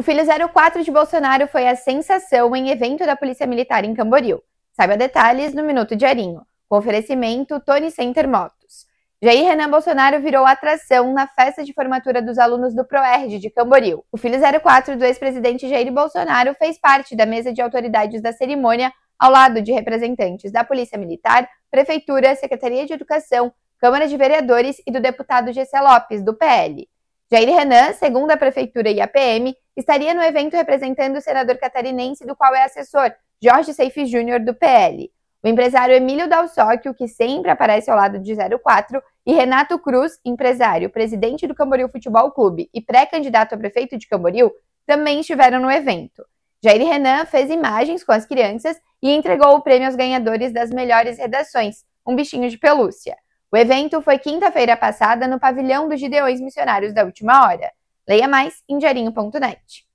O filho 04 de Bolsonaro foi a sensação em evento da Polícia Militar em Camboriú. Saiba detalhes no Minuto Diarinho, com oferecimento Tony Center Motos. Jair Renan Bolsonaro virou atração na festa de formatura dos alunos do ProERD de Camboriú. O filho 04 do ex-presidente Jair Bolsonaro fez parte da mesa de autoridades da cerimônia, ao lado de representantes da Polícia Militar, Prefeitura, Secretaria de Educação, Câmara de Vereadores e do deputado Gessé Lopes, do PL. Jair Renan, segundo a Prefeitura e a PM, estaria no evento representando o senador catarinense, do qual é assessor, Jorge Seife Júnior, do PL. O empresário Emílio Dalsóquio, que sempre aparece ao lado de 04, e Renato Cruz, empresário, presidente do Camboriú Futebol Clube e pré-candidato a prefeito de Camboriú, também estiveram no evento. Jair Renan fez imagens com as crianças e entregou o prêmio aos ganhadores das melhores redações, um bichinho de pelúcia. O evento foi quinta-feira passada no pavilhão dos Gideões Missionários da Última Hora. Leia mais em diarinho.net.